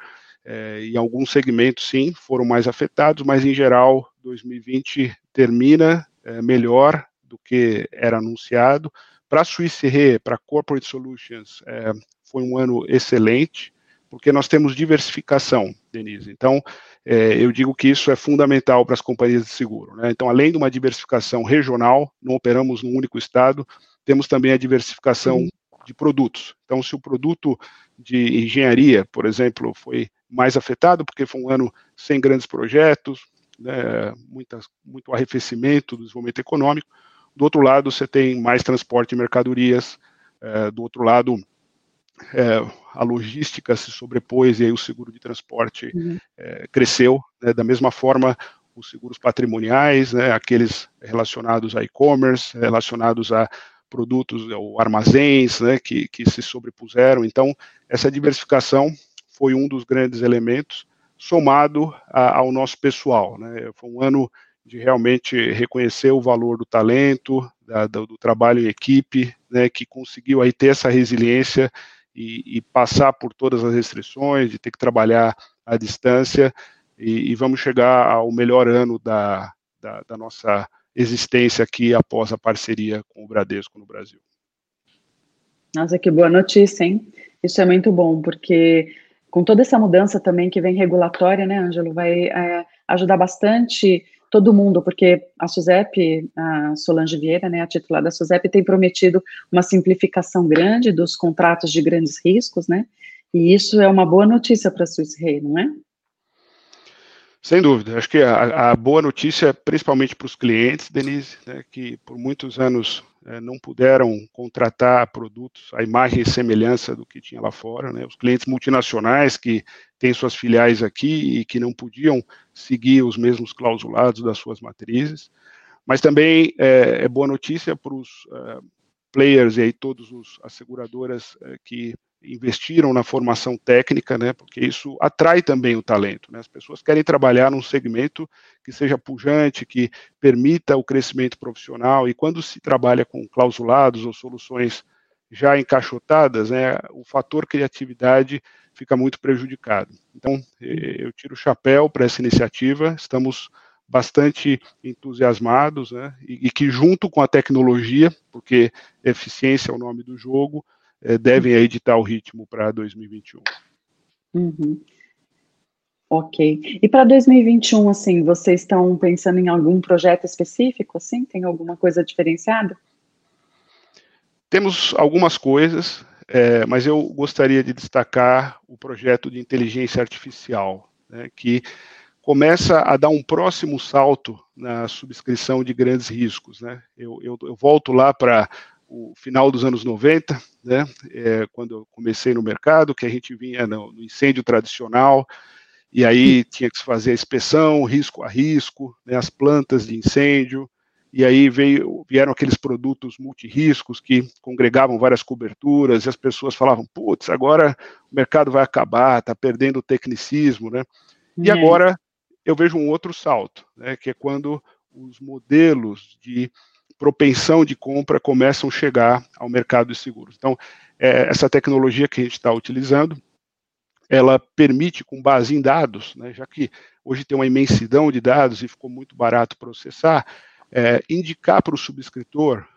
é, e alguns segmentos, sim, foram mais afetados, mas em geral, 2020 termina é, melhor do que era anunciado. Para a Swiss Re, para Corporate Solutions, é, foi um ano excelente, porque nós temos diversificação, Denise. Então, é, eu digo que isso é fundamental para as companhias de seguro. Né? Então, além de uma diversificação regional, não operamos num único estado, temos também a diversificação uhum. de produtos. Então, se o produto de engenharia, por exemplo, foi mais afetado, porque foi um ano sem grandes projetos, né, muitas, muito arrefecimento do desenvolvimento econômico, do outro lado, você tem mais transporte de mercadorias, é, do outro lado, é, a logística se sobrepôs e aí o seguro de transporte uhum. é, cresceu. Né, da mesma forma, os seguros patrimoniais, né, aqueles relacionados a e-commerce, relacionados a produtos ou armazéns né, que, que se sobrepuseram. Então, essa diversificação foi um dos grandes elementos, somado a, ao nosso pessoal. Né, foi um ano de realmente reconhecer o valor do talento, da, do, do, trabalho em equipe, né, que conseguiu aí ter essa resiliência e, e, passar por todas as restrições, de ter que trabalhar à distância, e, e vamos chegar ao melhor ano da, da, da, nossa existência aqui após a parceria com o Bradesco no Brasil. Nossa, que boa notícia, hein? Isso é muito bom, porque com toda essa mudança também que vem regulatória, né, Ângelo, vai é, ajudar bastante todo mundo, porque a SUSEP, a Solange Vieira, né, a titular da SUSEP, tem prometido uma simplificação grande dos contratos de grandes riscos, né, e isso é uma boa notícia para a Re, não é? Sem dúvida. Acho que a, a boa notícia, principalmente para os clientes, Denise, né, que por muitos anos é, não puderam contratar produtos à imagem e semelhança do que tinha lá fora. Né, os clientes multinacionais que têm suas filiais aqui e que não podiam seguir os mesmos clausulados das suas matrizes. Mas também é, é boa notícia para os uh, players e aí todas as seguradoras uh, que investiram na formação técnica, né, porque isso atrai também o talento. Né, as pessoas querem trabalhar num segmento que seja pujante, que permita o crescimento profissional, e quando se trabalha com clausulados ou soluções já encaixotadas, né, o fator criatividade fica muito prejudicado. Então, eu tiro o chapéu para essa iniciativa, estamos bastante entusiasmados, né, e, e que junto com a tecnologia, porque eficiência é o nome do jogo, devem editar o ritmo para 2021. Uhum. Ok. E para 2021, assim, vocês estão pensando em algum projeto específico, assim? Tem alguma coisa diferenciada? Temos algumas coisas, é, mas eu gostaria de destacar o projeto de inteligência artificial, né, que começa a dar um próximo salto na subscrição de grandes riscos. Né? Eu, eu, eu volto lá para o final dos anos 90, né, é, quando eu comecei no mercado, que a gente vinha no, no, incêndio tradicional, e aí tinha que se fazer a inspeção, risco a risco, né, as plantas de incêndio, e aí veio, vieram aqueles produtos multiriscos que congregavam várias coberturas, e as pessoas falavam, putz, agora o mercado vai acabar, está perdendo o tecnicismo, né? E uhum. agora eu vejo um outro salto, né, que é quando os modelos de propensão de compra começam a chegar ao mercado de seguros. Então, é, essa tecnologia que a gente está utilizando, ela permite, com base em dados, né, já que hoje tem uma imensidão de dados e ficou muito barato processar, é, indicar para o subscritor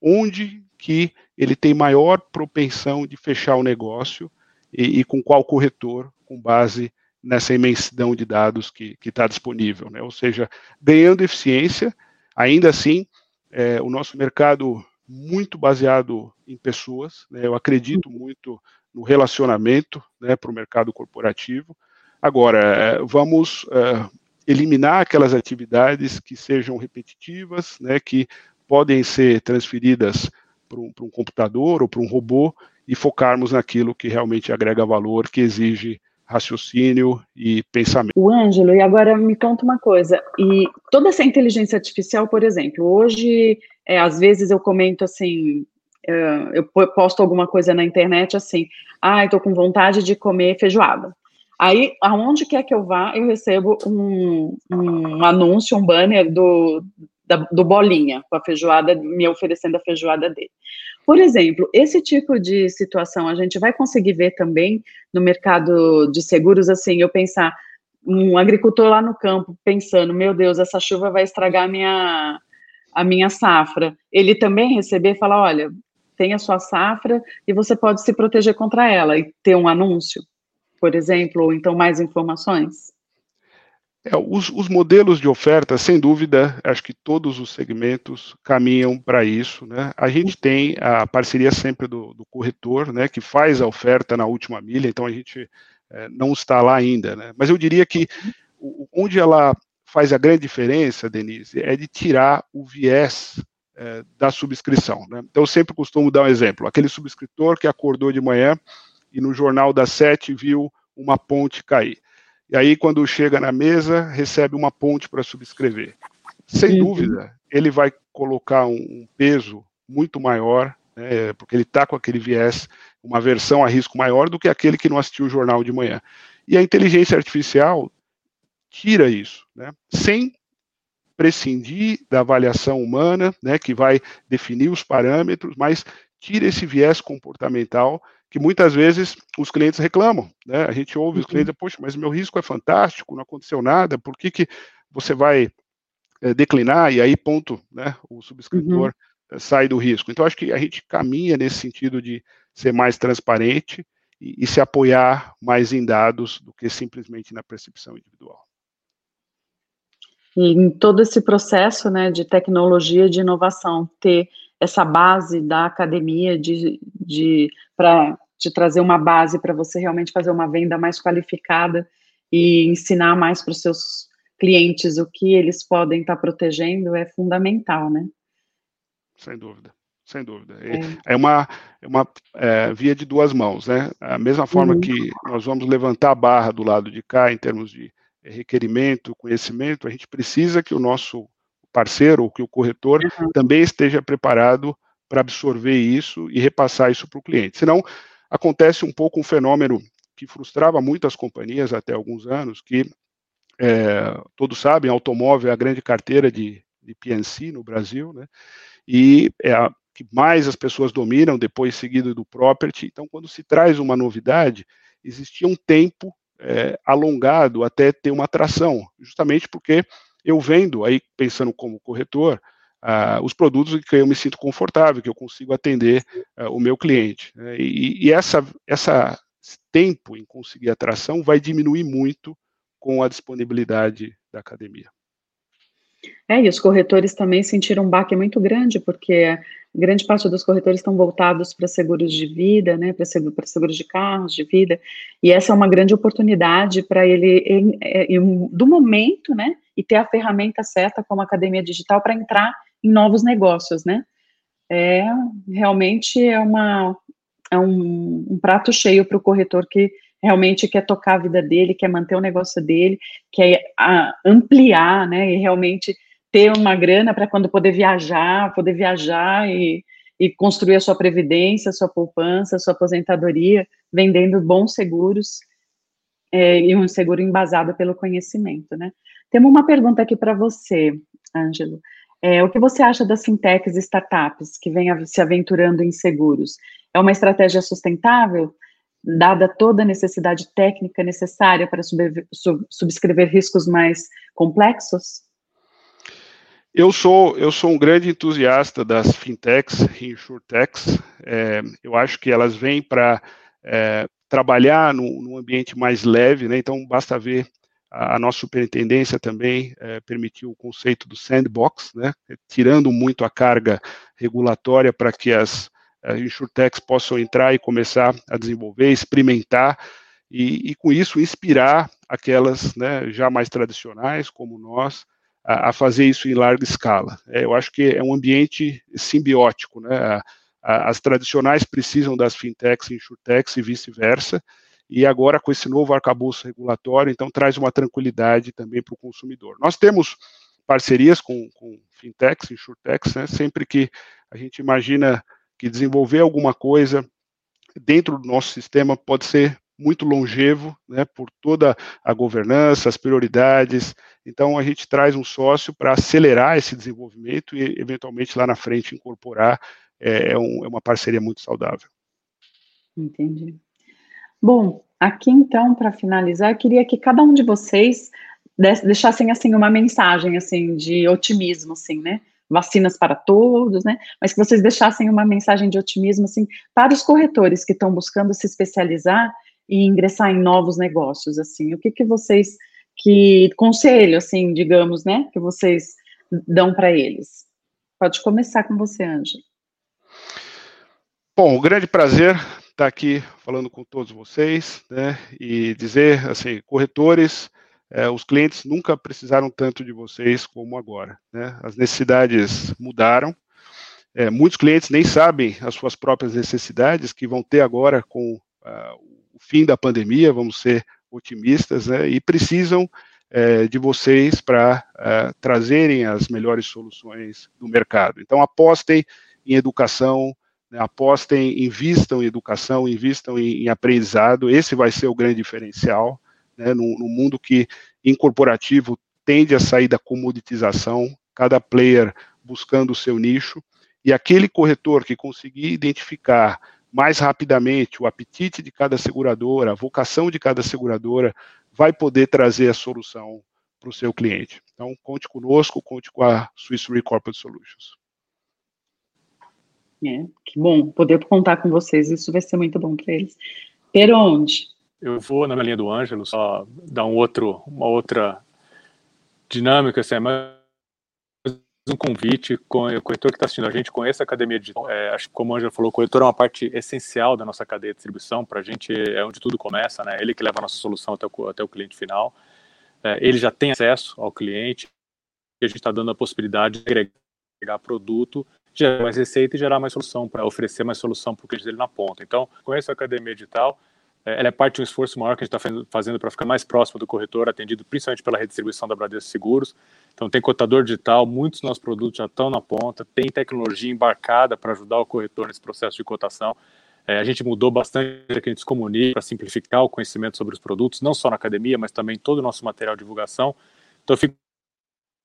onde que ele tem maior propensão de fechar o negócio e, e com qual corretor, com base nessa imensidão de dados que está disponível. Né? Ou seja, ganhando eficiência, ainda assim, é, o nosso mercado muito baseado em pessoas, né, eu acredito muito no relacionamento né, para o mercado corporativo. Agora, é, vamos é, eliminar aquelas atividades que sejam repetitivas, né, que podem ser transferidas para um, um computador ou para um robô e focarmos naquilo que realmente agrega valor, que exige raciocínio e pensamento. O Ângelo, e agora me conta uma coisa, e toda essa inteligência artificial, por exemplo, hoje, é, às vezes eu comento assim, é, eu posto alguma coisa na internet assim, ah, estou com vontade de comer feijoada. Aí, aonde quer que eu vá, eu recebo um, um anúncio, um banner do, da, do Bolinha, com a feijoada, me oferecendo a feijoada dele. Por exemplo, esse tipo de situação a gente vai conseguir ver também no mercado de seguros, assim, eu pensar, um agricultor lá no campo pensando, meu Deus, essa chuva vai estragar a minha, a minha safra. Ele também receber e falar, olha, tem a sua safra e você pode se proteger contra ela e ter um anúncio, por exemplo, ou então mais informações? É, os, os, modelos de oferta, sem dúvida, acho que todos os segmentos caminham para isso. Né? A gente tem a parceria sempre do, do, corretor, né, que faz a oferta na última milha, então a gente é, não está lá ainda. Né? Mas eu diria que onde ela faz a grande diferença, Denise, é de tirar o viés é, da subscrição. Né? Então eu sempre costumo dar um exemplo: aquele subscritor que acordou de manhã e no jornal das sete viu uma ponte cair e aí, quando chega na mesa, recebe uma ponte para subscrever. Sem dúvida, ele vai colocar um peso muito maior, né, porque ele está com aquele viés, uma versão a risco maior do que aquele que não assistiu o jornal de manhã. E a inteligência artificial tira isso, né, sem prescindir da avaliação humana, né, que vai definir os parâmetros, mas tira esse viés comportamental que muitas vezes os clientes reclamam, né? A gente ouve os clientes, uhum. poxa, mas meu risco é fantástico, não aconteceu nada, por que, que você vai é, declinar? E aí, ponto, né? O subscritor uhum. sai do risco. Então, acho que a gente caminha nesse sentido de ser mais transparente e, e se apoiar mais em dados do que simplesmente na percepção individual. E em todo esse processo né, de tecnologia, de inovação, ter essa base da academia de, de para te trazer uma base para você realmente fazer uma venda mais qualificada e ensinar mais para os seus clientes o que eles podem estar tá protegendo é fundamental, né? Sem dúvida, sem dúvida. É, é uma, é uma é, via de duas mãos, né? A mesma forma uhum. que nós vamos levantar a barra do lado de cá em termos de requerimento, conhecimento, a gente precisa que o nosso parceiro ou que o corretor uhum. também esteja preparado para absorver isso e repassar isso para o cliente. Senão, acontece um pouco um fenômeno que frustrava muitas companhias até alguns anos, que é, todos sabem, automóvel é a grande carteira de, de PNC no Brasil, né? E é a que mais as pessoas dominam, depois seguido do property. Então, quando se traz uma novidade, existia um tempo é, alongado até ter uma atração, justamente porque eu vendo, aí pensando como corretor, uh, os produtos que eu me sinto confortável, que eu consigo atender uh, o meu cliente. Né? E, e, essa, essa tempo em conseguir atração vai diminuir muito com a disponibilidade da academia. É, e os corretores também sentiram um baque muito grande, porque grande parte dos corretores estão voltados para seguros de vida, né, para seguro, seguros de carros, de vida, e essa é uma grande oportunidade para ele, ele, ele, é, do momento, né, e ter a ferramenta certa como academia digital para entrar em novos negócios, né. É, realmente é uma, é um, um prato cheio para o corretor que realmente quer tocar a vida dele, quer manter o negócio dele, quer a, ampliar, né, e realmente ter uma grana para quando poder viajar, poder viajar e, e construir a sua previdência, a sua poupança, a sua aposentadoria, vendendo bons seguros é, e um seguro embasado pelo conhecimento, né. Temos uma pergunta aqui para você, Ângelo. É, o que você acha das fintechs e startups que vêm se aventurando em seguros? É uma estratégia sustentável? dada toda a necessidade técnica necessária para subscrever riscos mais complexos? Eu sou, eu sou um grande entusiasta das fintechs e insurtechs. É, eu acho que elas vêm para é, trabalhar num, ambiente mais leve, né? então basta ver a, nossa superintendência também é, permitiu o conceito do sandbox, né? tirando muito a carga regulatória para que as uh, insurtechs possam entrar e começar a desenvolver, experimentar e, e com isso inspirar aquelas né, já mais tradicionais, como nós, a, a fazer isso em larga escala. É, eu acho que é um ambiente simbiótico, né? A, a, as tradicionais precisam das fintechs e insurtechs e vice-versa, e agora com esse novo arcabouço regulatório, então traz uma tranquilidade também para o consumidor. Nós temos parcerias com, com fintechs, insurtechs, né? sempre que a gente imagina que desenvolver alguma coisa dentro do nosso sistema pode ser muito longevo, né, por toda a governança, as prioridades. Então, a gente traz um sócio para acelerar esse desenvolvimento e, eventualmente, lá na frente, incorporar. É, é, um, é uma parceria muito saudável. Entendi. Bom, aqui então, para finalizar, queria que cada um de vocês deixassem assim uma mensagem assim de otimismo, assim, né? vacinas para todos, né? Mas que vocês deixassem uma mensagem de otimismo, assim, para os corretores que estão buscando se especializar e ingressar em novos negócios, assim. O que que vocês, que conselho, assim, digamos, né, que vocês dão para eles? Pode começar com você, Ângelo. Bom, um grande prazer estar aqui falando com todos vocês, né, e dizer, assim, corretores, é, os clientes nunca precisaram tanto de vocês como agora. Né? As necessidades mudaram. É, muitos clientes nem sabem as suas próprias necessidades que vão ter agora com uh, o fim da pandemia, vamos ser otimistas, né? e precisam é, de vocês para uh, trazerem as melhores soluções do mercado. Então, apostem em educação, né? apostem, invistam em educação, invistam em, em aprendizado, esse vai ser o grande diferencial né, no, no mundo que em corporativo tende a sair da comoditização, cada player buscando o seu nicho, e aquele corretor que conseguir identificar mais rapidamente o apetite de cada seguradora, a vocação de cada seguradora, vai poder trazer a solução para o seu cliente. Então, conte conosco, conte com a Swiss Re Corporate Solutions. É, que bom poder contar com vocês, isso vai ser muito bom para eles. Per onde? Eu vou na linha do Ângelo, só dar um outro, uma outra dinâmica, assim, mas um convite com o corretor que está assistindo a gente, conheça a Academia Digital. É, acho que, como o Ângelo falou, o corretor é uma parte essencial da nossa cadeia de distribuição. Para a gente é onde tudo começa, né? Ele que leva a nossa solução até o, até o cliente final. É, ele já tem acesso ao cliente e a gente está dando a possibilidade de agregar produto, gerar mais receita e gerar mais solução, para oferecer mais solução para o cliente dele na ponta. Então, conheça a Academia Digital. É, ela é parte de um esforço maior que a gente está fazendo para ficar mais próximo do corretor, atendido principalmente pela redistribuição da Bradesco Seguros. Então, tem cotador digital, muitos dos nossos produtos já estão na ponta, tem tecnologia embarcada para ajudar o corretor nesse processo de cotação. É, a gente mudou bastante que a gente se comunica para simplificar o conhecimento sobre os produtos, não só na academia, mas também todo o nosso material de divulgação. Então, fico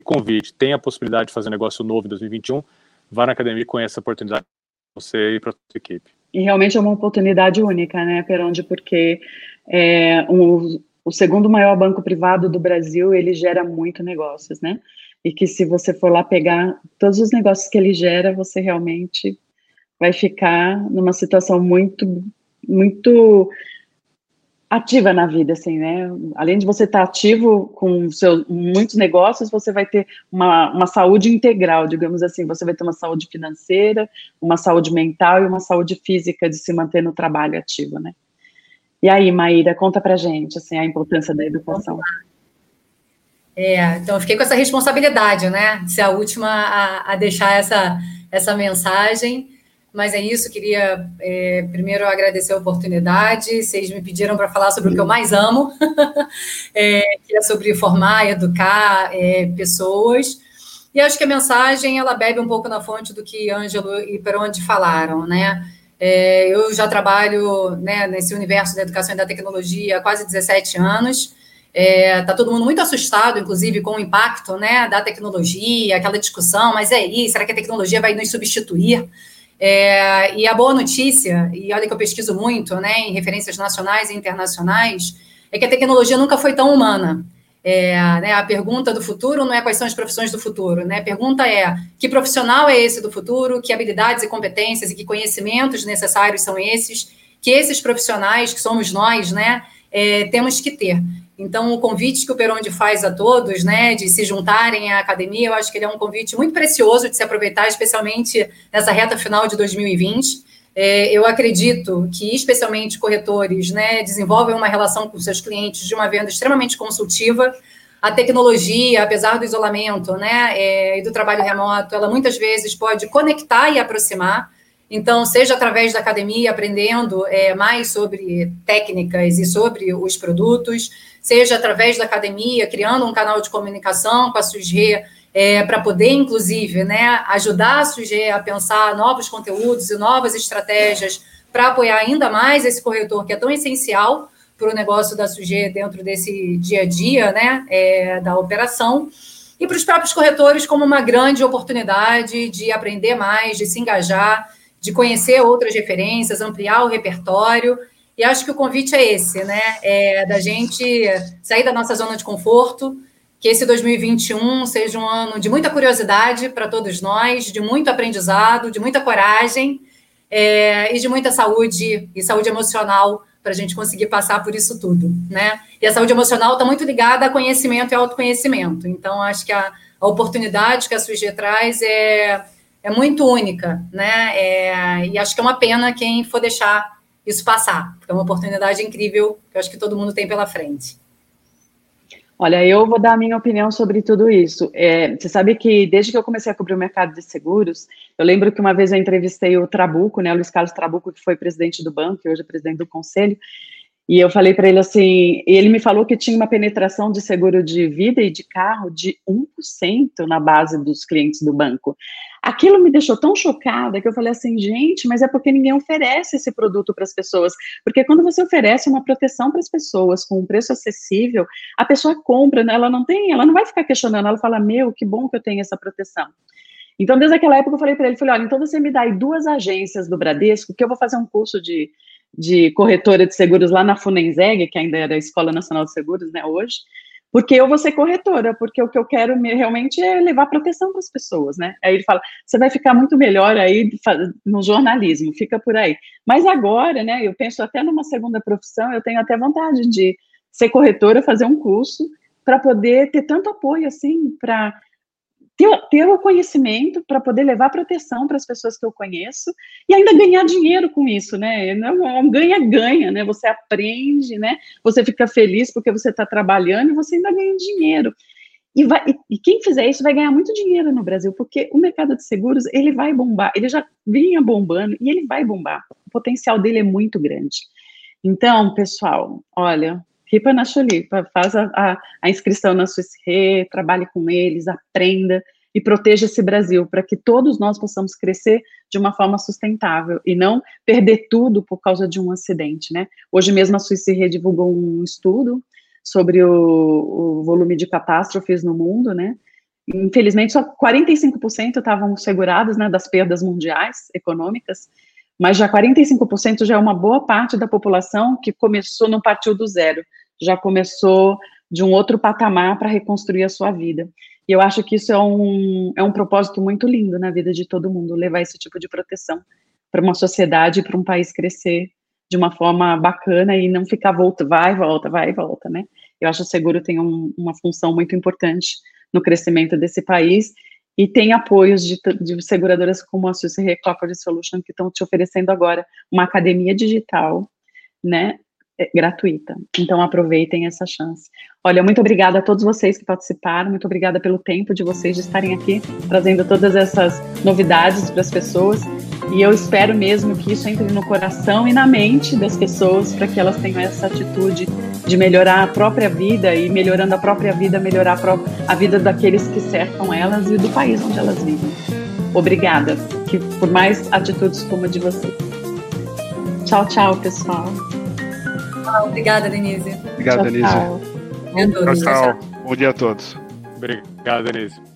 convite, tem a possibilidade de fazer negócio novo em 2021, vá na academia e conheça a oportunidade para você e para a sua equipe. E realmente é uma oportunidade única, né, Peronde, porque é, um, o segundo maior banco privado do Brasil, ele gera muito negócios, né? E que se você for lá pegar todos os negócios que ele gera, você realmente vai ficar numa situação muito, muito ativa na vida, assim, né? Além de você estar ativo com seus, muitos negócios, você vai ter uma, uma saúde integral, digamos assim. Você vai ter uma saúde financeira, uma saúde mental e uma saúde física de se manter no trabalho ativo, né? E aí, Maíra, conta pra gente, assim, a importância da educação. É, então eu fiquei com essa responsabilidade, né? Ser a última a, a deixar essa, essa mensagem. Mas é isso, queria é, primeiro agradecer a oportunidade. Vocês me pediram para falar sobre o que eu mais amo, é, que é sobre formar, educar é, pessoas. E acho que a mensagem ela bebe um pouco na fonte do que Ângelo e Peronde falaram, né? É, eu já trabalho né, nesse universo da educação e da tecnologia há quase 17 anos. Está é, tá todo mundo muito assustado, inclusive, com o impacto né, da tecnologia, aquela discussão, mas é isso, será que a tecnologia vai nos substituir? É, e a boa notícia, e olha que eu pesquiso muito né, em referências nacionais e internacionais, é que a tecnologia nunca foi tão humana. É, né, a pergunta do futuro não é quais são as profissões do futuro, né? A pergunta é que profissional é esse do futuro, que habilidades e competências e que conhecimentos necessários são esses, que esses profissionais, que somos nós, né, é, temos que ter. Então, o convite que o Peronde faz a todos, né, de se juntarem à academia, eu acho que ele é um convite muito precioso de se aproveitar, especialmente nessa reta final de 2020. É, eu acredito que, especialmente corretores, né, desenvolvem uma relação com seus clientes de uma venda extremamente consultiva. A tecnologia, apesar do isolamento né, é, e do trabalho remoto, ela muitas vezes pode conectar e aproximar. Então, seja através da academia, aprendendo é, mais sobre técnicas e sobre os produtos, seja através da academia, criando um canal de comunicação com a SUSG, é, para poder, inclusive, né, ajudar a SUG a pensar novos conteúdos e novas estratégias para apoiar ainda mais esse corretor que é tão essencial para o negócio da SUG dentro desse dia a dia né, é, da operação. E para os próprios corretores, como uma grande oportunidade de aprender mais, de se engajar, de conhecer outras referências, ampliar o repertório. E acho que o convite é esse, né? É da gente sair da nossa zona de conforto, que esse 2021 seja um ano de muita curiosidade para todos nós, de muito aprendizado, de muita coragem é, e de muita saúde e saúde emocional para a gente conseguir passar por isso tudo, né? E a saúde emocional está muito ligada a conhecimento e autoconhecimento. Então, acho que a, a oportunidade que a SUG traz é, é muito única, né? É, e acho que é uma pena quem for deixar isso passar, porque é uma oportunidade incrível que eu acho que todo mundo tem pela frente. Olha, eu vou dar a minha opinião sobre tudo isso. É, você sabe que desde que eu comecei a cobrir o mercado de seguros, eu lembro que uma vez eu entrevistei o Trabuco, né, o Luiz Carlos Trabuco, que foi presidente do banco e hoje é presidente do conselho, e eu falei para ele assim, ele me falou que tinha uma penetração de seguro de vida e de carro de 1% na base dos clientes do banco. Aquilo me deixou tão chocada que eu falei assim, gente, mas é porque ninguém oferece esse produto para as pessoas. Porque quando você oferece uma proteção para as pessoas com um preço acessível, a pessoa compra, né? ela não tem, ela não vai ficar questionando, ela fala, meu, que bom que eu tenho essa proteção. Então, desde aquela época, eu falei para ele, falei, olha, então você me dá aí duas agências do Bradesco, que eu vou fazer um curso de de corretora de seguros lá na Funenseg, que ainda era a Escola Nacional de Seguros, né, hoje, porque eu vou ser corretora, porque o que eu quero realmente é levar proteção para as pessoas, né? Aí ele fala, você vai ficar muito melhor aí no jornalismo, fica por aí. Mas agora, né, eu penso até numa segunda profissão, eu tenho até vontade de ser corretora, fazer um curso, para poder ter tanto apoio, assim, para ter, ter o conhecimento para poder levar proteção para as pessoas que eu conheço e ainda ganhar dinheiro com isso, né? Não é um ganha-ganha, né? Você aprende, né? Você fica feliz porque você está trabalhando e você ainda ganha dinheiro. E, vai, e, quem fizer isso vai ganhar muito dinheiro no Brasil, porque o mercado de seguros ele vai bombar, ele já vinha bombando e ele vai bombar. O potencial dele é muito grande. Então, pessoal, olha, Ripa na Chulipa, faz a, a, a, inscrição na Swiss Re, trabalhe com eles, aprenda e proteja esse Brasil, para que todos nós possamos crescer de uma forma sustentável e não perder tudo por causa de um acidente, né? Hoje mesmo a Swiss Re divulgou um estudo sobre o, o volume de catástrofes no mundo, né? Infelizmente, só 45% estavam segurados, né, das perdas mundiais econômicas, mas já 45% já é uma boa parte da população que começou, não partiu do zero, já começou de um outro patamar para reconstruir a sua vida. E eu acho que isso é um, é um propósito muito lindo na vida de todo mundo, levar esse tipo de proteção para uma sociedade, para um país crescer de uma forma bacana e não ficar volta, vai volta, vai volta, né? Eu acho que o seguro tem um, uma função muito importante no crescimento desse país e tem apoios de, de seguradoras como a Swiss Re Corporate Solution que estão te oferecendo agora uma academia digital, né, gratuita. Então aproveitem essa chance. Olha, muito obrigada a todos vocês que participaram, muito obrigada pelo tempo de vocês de estarem aqui trazendo todas essas novidades para as pessoas. E eu espero mesmo que isso entre no coração e na mente das pessoas para que elas tenham essa atitude de melhorar a própria vida e melhorando a própria vida, melhorar a, própria, a vida daqueles que cercam elas e do país onde elas vivem. Obrigada que, por mais atitudes como a de vocês. Tchau, tchau, pessoal. Obrigada, Denise. Obrigada, tchau, Denise. Tchau. Tchau, tchau. Bom dia a todos. Obrigado, Denise.